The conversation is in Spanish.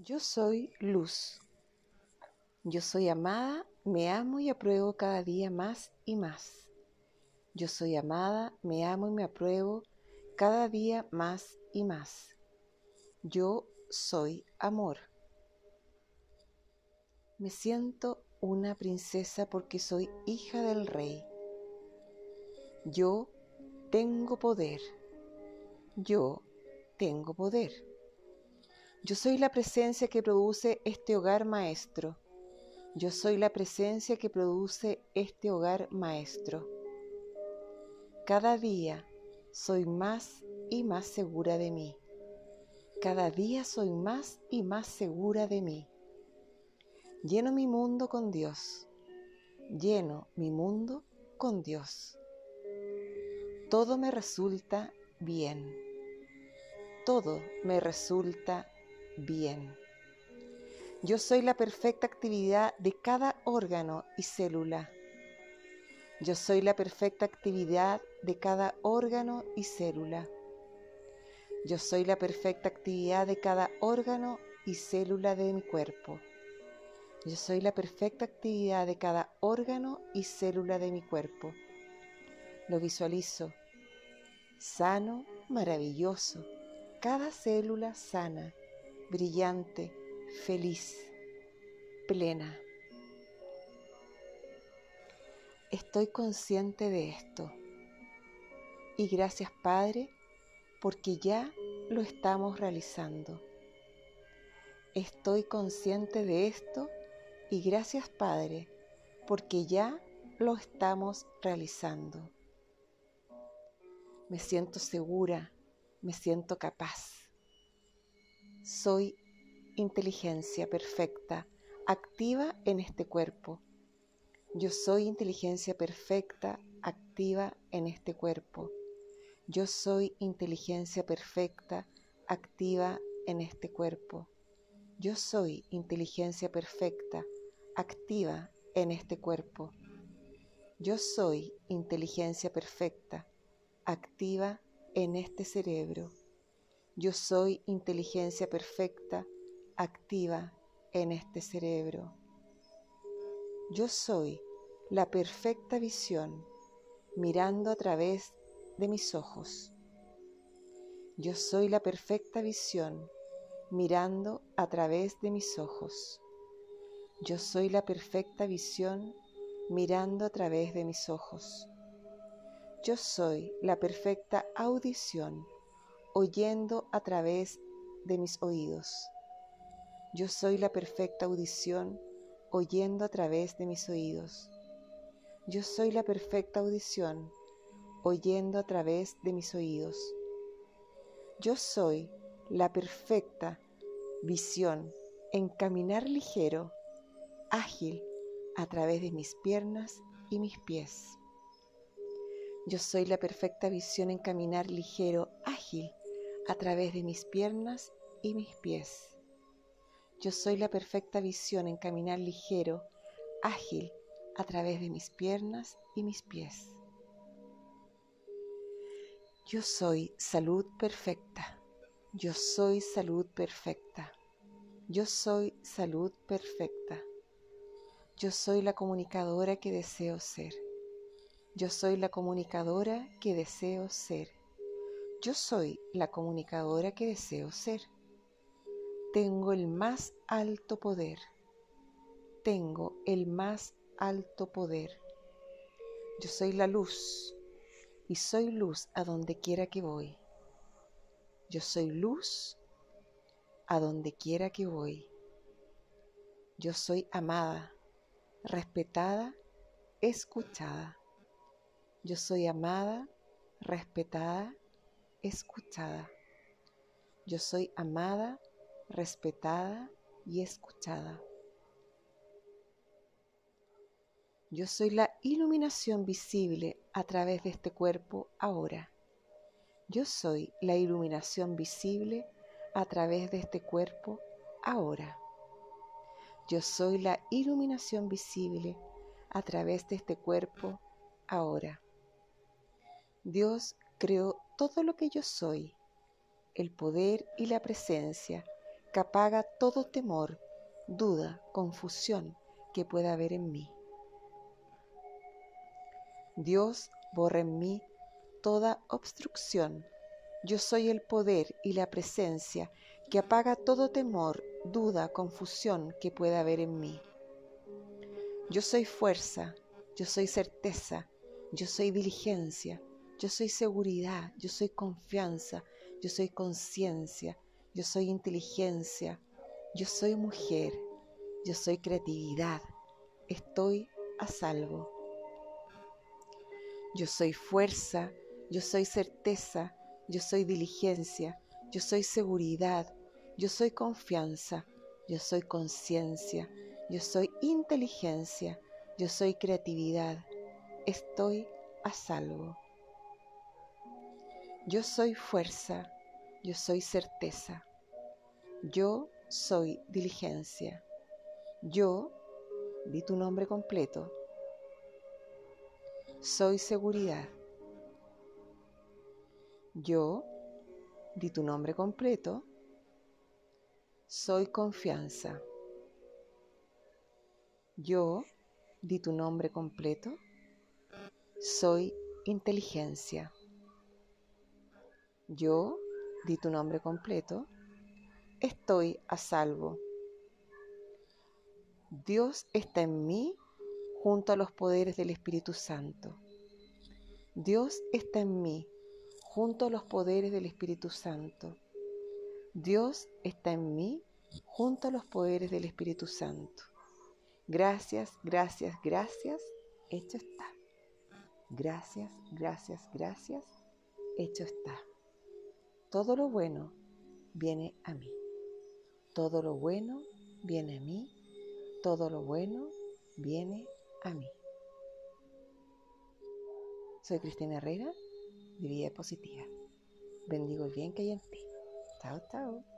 Yo soy luz. Yo soy amada, me amo y apruebo cada día más y más. Yo soy amada, me amo y me apruebo cada día más y más. Yo soy amor. Me siento una princesa porque soy hija del rey. Yo tengo poder. Yo tengo poder. Yo soy la presencia que produce este hogar maestro. Yo soy la presencia que produce este hogar maestro. Cada día soy más y más segura de mí. Cada día soy más y más segura de mí. Lleno mi mundo con Dios. Lleno mi mundo con Dios. Todo me resulta bien. Todo me resulta bien. Yo soy la perfecta actividad de cada órgano y célula. Yo soy la perfecta actividad de cada órgano y célula. Yo soy la perfecta actividad de cada órgano y célula de mi cuerpo. Yo soy la perfecta actividad de cada órgano y célula de mi cuerpo. Lo visualizo. Sano, maravilloso. Cada célula sana brillante, feliz, plena. Estoy consciente de esto. Y gracias Padre, porque ya lo estamos realizando. Estoy consciente de esto y gracias Padre, porque ya lo estamos realizando. Me siento segura, me siento capaz. Soy inteligencia perfecta, activa en este cuerpo. Yo soy inteligencia perfecta, activa en este cuerpo. Yo soy inteligencia perfecta, activa en este cuerpo. Yo soy inteligencia perfecta, activa en este cuerpo. Yo soy inteligencia perfecta, activa en este cerebro. Yo soy inteligencia perfecta, activa en este cerebro. Yo soy la perfecta visión mirando a través de mis ojos. Yo soy la perfecta visión mirando a través de mis ojos. Yo soy la perfecta visión mirando a través de mis ojos. Yo soy la perfecta audición oyendo a través de mis oídos. Yo soy la perfecta audición oyendo a través de mis oídos. Yo soy la perfecta audición oyendo a través de mis oídos. Yo soy la perfecta visión en caminar ligero, ágil, a través de mis piernas y mis pies. Yo soy la perfecta visión en caminar ligero, ágil, a través de mis piernas y mis pies. Yo soy la perfecta visión en caminar ligero, ágil, a través de mis piernas y mis pies. Yo soy salud perfecta. Yo soy salud perfecta. Yo soy salud perfecta. Yo soy la comunicadora que deseo ser. Yo soy la comunicadora que deseo ser. Yo soy la comunicadora que deseo ser. Tengo el más alto poder. Tengo el más alto poder. Yo soy la luz y soy luz a donde quiera que voy. Yo soy luz a donde quiera que voy. Yo soy amada, respetada, escuchada. Yo soy amada, respetada, escuchada. Yo soy amada, respetada y escuchada. Yo soy la iluminación visible a través de este cuerpo ahora. Yo soy la iluminación visible a través de este cuerpo ahora. Yo soy la iluminación visible a través de este cuerpo ahora. Dios creó todo lo que yo soy, el poder y la presencia, que apaga todo temor, duda, confusión que pueda haber en mí. Dios borra en mí toda obstrucción. Yo soy el poder y la presencia que apaga todo temor, duda, confusión que pueda haber en mí. Yo soy fuerza, yo soy certeza, yo soy diligencia, yo soy seguridad, yo soy confianza, yo soy conciencia, yo soy inteligencia, yo soy mujer, yo soy creatividad, estoy a salvo. Yo soy fuerza, yo soy certeza, yo soy diligencia, yo soy seguridad, yo soy confianza, yo soy conciencia, yo soy inteligencia, yo soy creatividad, estoy a salvo. Yo soy fuerza, yo soy certeza, yo soy diligencia, yo, di tu nombre completo, soy seguridad. Yo, di tu nombre completo, soy confianza. Yo, di tu nombre completo, soy inteligencia. Yo, di tu nombre completo, estoy a salvo. Dios está en mí junto a los poderes del Espíritu Santo. Dios está en mí junto a los poderes del Espíritu Santo. Dios está en mí junto a los poderes del Espíritu Santo. Gracias, gracias, gracias, hecho está. Gracias, gracias, gracias, hecho está. Todo lo bueno viene a mí. Todo lo bueno viene a mí. Todo lo bueno viene a mí. Soy Cristina Herrera, de Vida Positiva. Bendigo el bien que hay en ti. Chao, chao.